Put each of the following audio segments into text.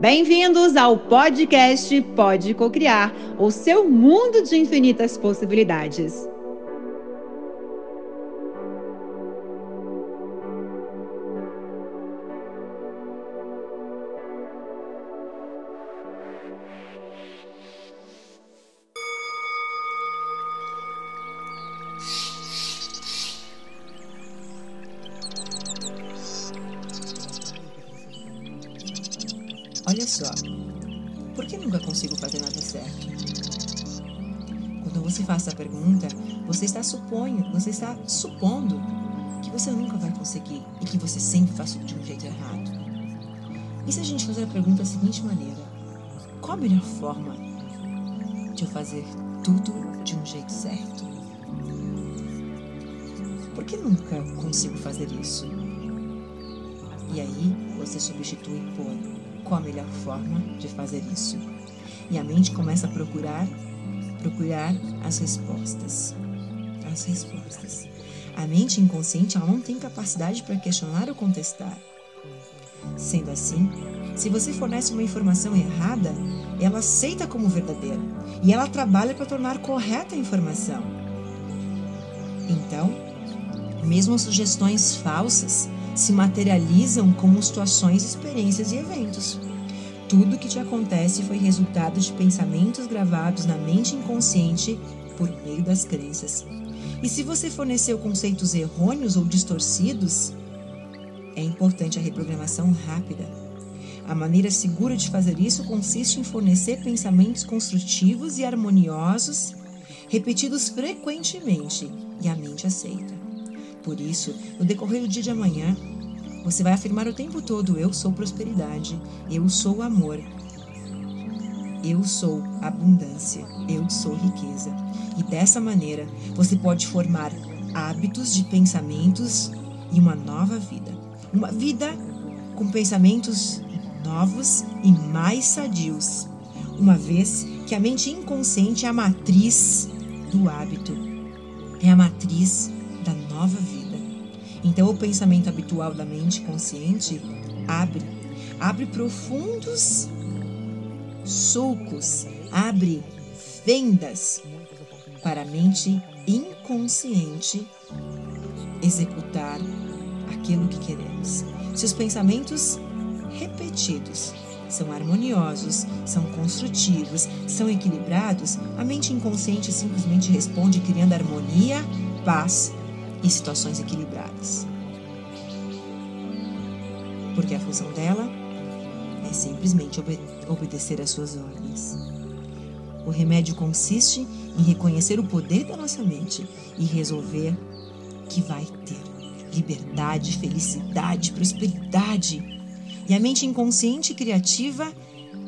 Bem-vindos ao podcast Pode Cocriar, o seu mundo de infinitas possibilidades. Só, por que nunca consigo fazer nada certo? Quando você faz essa pergunta, você está supondo, você está supondo que você nunca vai conseguir e que você sempre faz de um jeito errado. E se a gente fazer a pergunta da seguinte maneira: qual a melhor forma de eu fazer tudo de um jeito certo? Por que nunca consigo fazer isso? E aí você substitui por qual a melhor forma de fazer isso. E a mente começa a procurar, procurar as respostas. As respostas. A mente inconsciente ela não tem capacidade para questionar ou contestar. Sendo assim, se você fornece uma informação errada, ela aceita como verdadeira e ela trabalha para tornar correta a informação. Então, mesmo sugestões falsas se materializam como situações, experiências e eventos. Tudo que te acontece foi resultado de pensamentos gravados na mente inconsciente por meio das crenças. E se você forneceu conceitos errôneos ou distorcidos, é importante a reprogramação rápida. A maneira segura de fazer isso consiste em fornecer pensamentos construtivos e harmoniosos, repetidos frequentemente, e a mente aceita. Por isso, no decorrer do dia de amanhã, você vai afirmar o tempo todo: Eu sou prosperidade, eu sou amor, eu sou abundância, eu sou riqueza. E dessa maneira, você pode formar hábitos de pensamentos e uma nova vida. Uma vida com pensamentos novos e mais sadios, uma vez que a mente inconsciente é a matriz do hábito, é a matriz nova vida. Então, o pensamento habitual da mente consciente abre, abre profundos sulcos, abre fendas para a mente inconsciente executar aquilo que queremos. Se os pensamentos repetidos são harmoniosos, são construtivos, são equilibrados, a mente inconsciente simplesmente responde criando harmonia, paz e situações equilibradas. Porque a função dela é simplesmente obede obedecer às suas ordens. O remédio consiste em reconhecer o poder da nossa mente e resolver que vai ter liberdade, felicidade, prosperidade. E a mente inconsciente e criativa,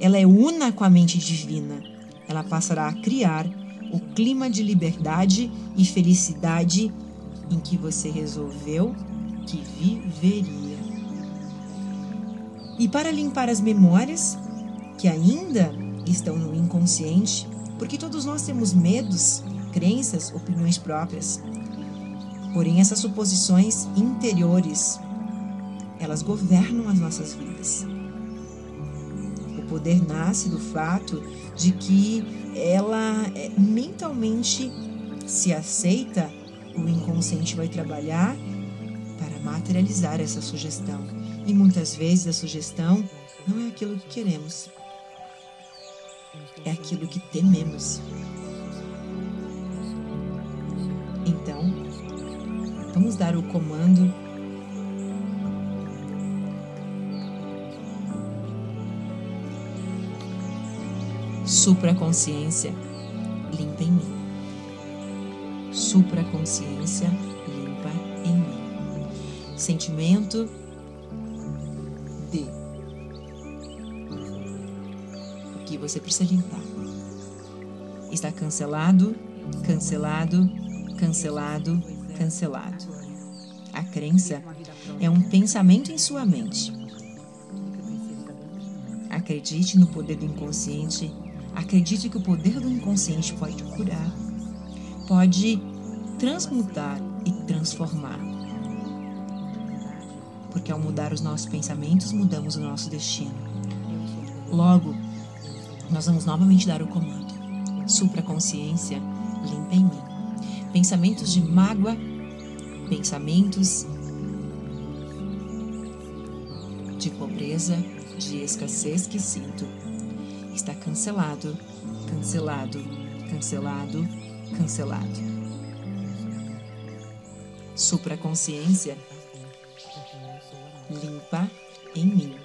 ela é una com a mente divina. Ela passará a criar o clima de liberdade e felicidade em que você resolveu que viveria. E para limpar as memórias que ainda estão no inconsciente, porque todos nós temos medos, crenças, opiniões próprias. Porém, essas suposições interiores, elas governam as nossas vidas. O poder nasce do fato de que ela é, mentalmente se aceita o inconsciente vai trabalhar para materializar essa sugestão. E muitas vezes a sugestão não é aquilo que queremos, é aquilo que tememos. Então, vamos dar o comando supraconsciência limpa em mim supraconsciência limpa em mim. Sentimento de o que você precisa limpar. Está cancelado, cancelado, cancelado, cancelado. A crença é um pensamento em sua mente. Acredite no poder do inconsciente. Acredite que o poder do inconsciente pode curar, pode transmutar e transformar. Porque ao mudar os nossos pensamentos, mudamos o nosso destino. Logo, nós vamos novamente dar o comando. Supraconsciência, limpa em mim. Pensamentos de mágoa, pensamentos de pobreza, de escassez que sinto, está cancelado, cancelado, cancelado, cancelado. Supraconsciência limpa em mim.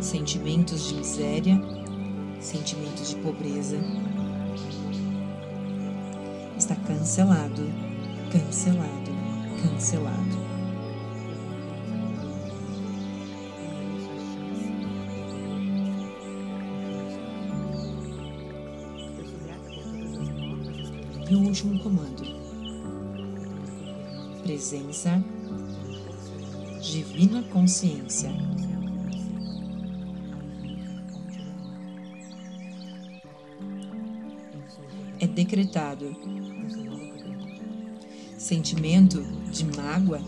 Sentimentos de miséria, sentimentos de pobreza. Está cancelado, cancelado, cancelado. E o último comando. Presença, divina consciência. É decretado. Sentimento de mágoa,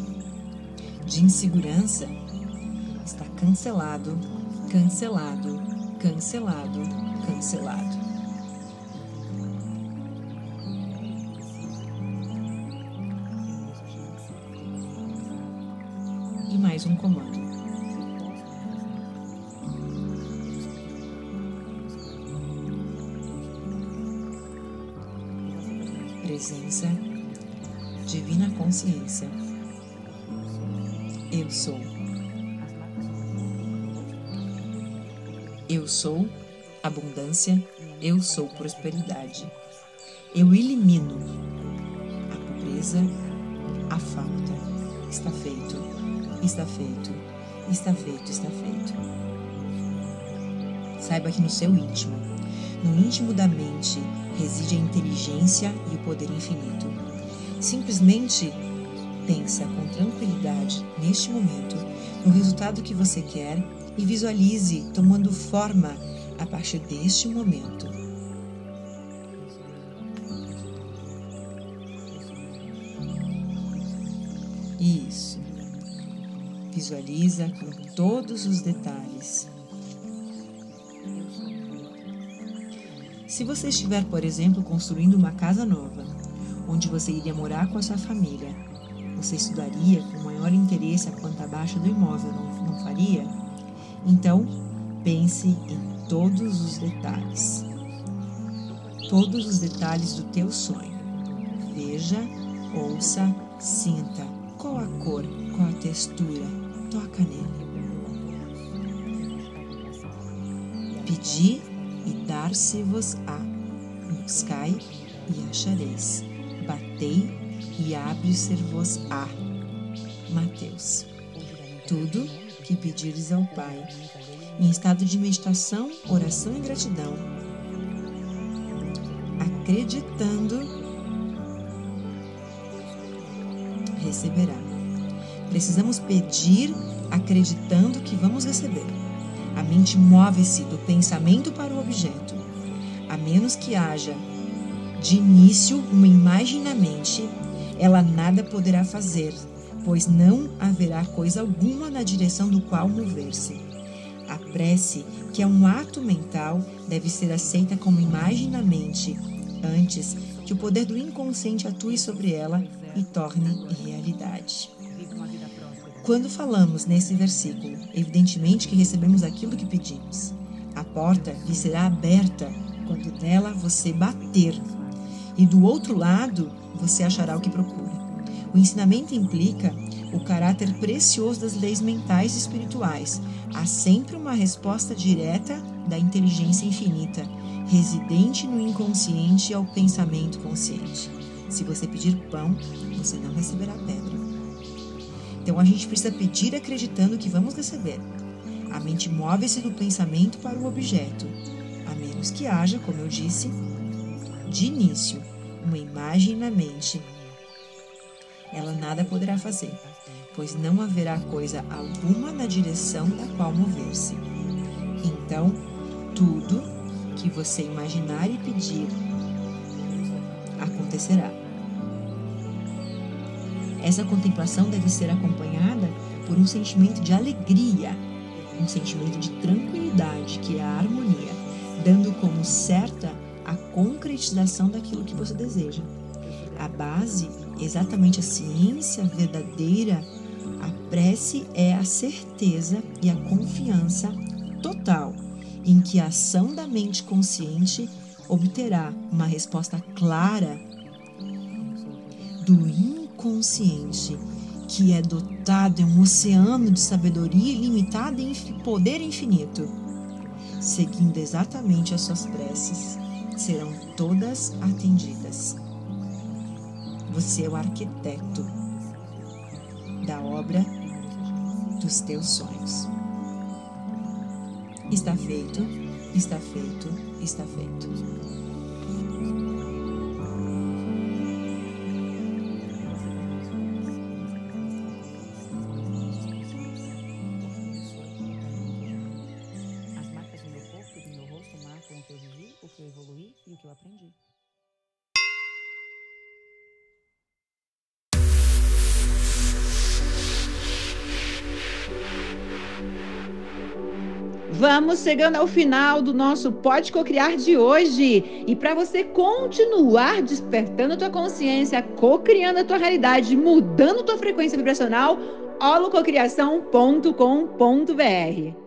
de insegurança, está cancelado, cancelado, cancelado, cancelado. Mais um comando. Presença, Divina Consciência. Eu sou. Eu sou abundância, eu sou prosperidade. Eu elimino a pobreza, a falta. Está feito está feito, está feito, está feito. Saiba que no seu íntimo, no íntimo da mente, reside a inteligência e o poder infinito. Simplesmente pensa com tranquilidade neste momento no resultado que você quer e visualize tomando forma a partir deste momento. Isso. Visualiza com todos os detalhes. Se você estiver, por exemplo, construindo uma casa nova, onde você iria morar com a sua família, você estudaria com maior interesse a planta baixa do imóvel, não, não faria? Então, pense em todos os detalhes. Todos os detalhes do teu sonho. Veja, ouça, sinta qual a cor, qual a textura, toca nele. Pedi e dar-se-vos-á. Buscai e achareis. Batei e abre-se-vos-á. Mateus. Tudo que pedires ao Pai, em estado de meditação, oração e gratidão, acreditando, receberá. Precisamos pedir acreditando que vamos receber. A mente move-se do pensamento para o objeto. A menos que haja de início uma imagem na mente, ela nada poderá fazer, pois não haverá coisa alguma na direção do qual mover-se. A prece, que é um ato mental, deve ser aceita como imagem na mente, antes que o poder do inconsciente atue sobre ela e torne realidade. Quando falamos nesse versículo, evidentemente que recebemos aquilo que pedimos. A porta lhe será aberta quando nela você bater, e do outro lado você achará o que procura. O ensinamento implica o caráter precioso das leis mentais e espirituais. Há sempre uma resposta direta da inteligência infinita, residente no inconsciente ao pensamento consciente. Se você pedir pão, você não receberá pedra. Então a gente precisa pedir acreditando que vamos receber. A mente move-se do pensamento para o objeto, a menos que haja, como eu disse, de início, uma imagem na mente. Ela nada poderá fazer, pois não haverá coisa alguma na direção da qual mover-se. Então, tudo que você imaginar e pedir acontecerá. Essa contemplação deve ser acompanhada por um sentimento de alegria, um sentimento de tranquilidade, que é a harmonia, dando como certa a concretização daquilo que você deseja. A base, exatamente a ciência verdadeira, a prece é a certeza e a confiança total em que a ação da mente consciente obterá uma resposta clara do inconsciente, que é dotado de um oceano de sabedoria ilimitada e poder infinito. Seguindo exatamente as suas preces, serão todas atendidas. Você é o arquiteto da obra dos teus sonhos. Está feito, está feito, está feito. Vamos chegando ao final do nosso Pode Cocriar de hoje. E para você continuar despertando a tua consciência, cocriando a tua realidade, mudando a tua frequência vibracional, holococriação.com.br.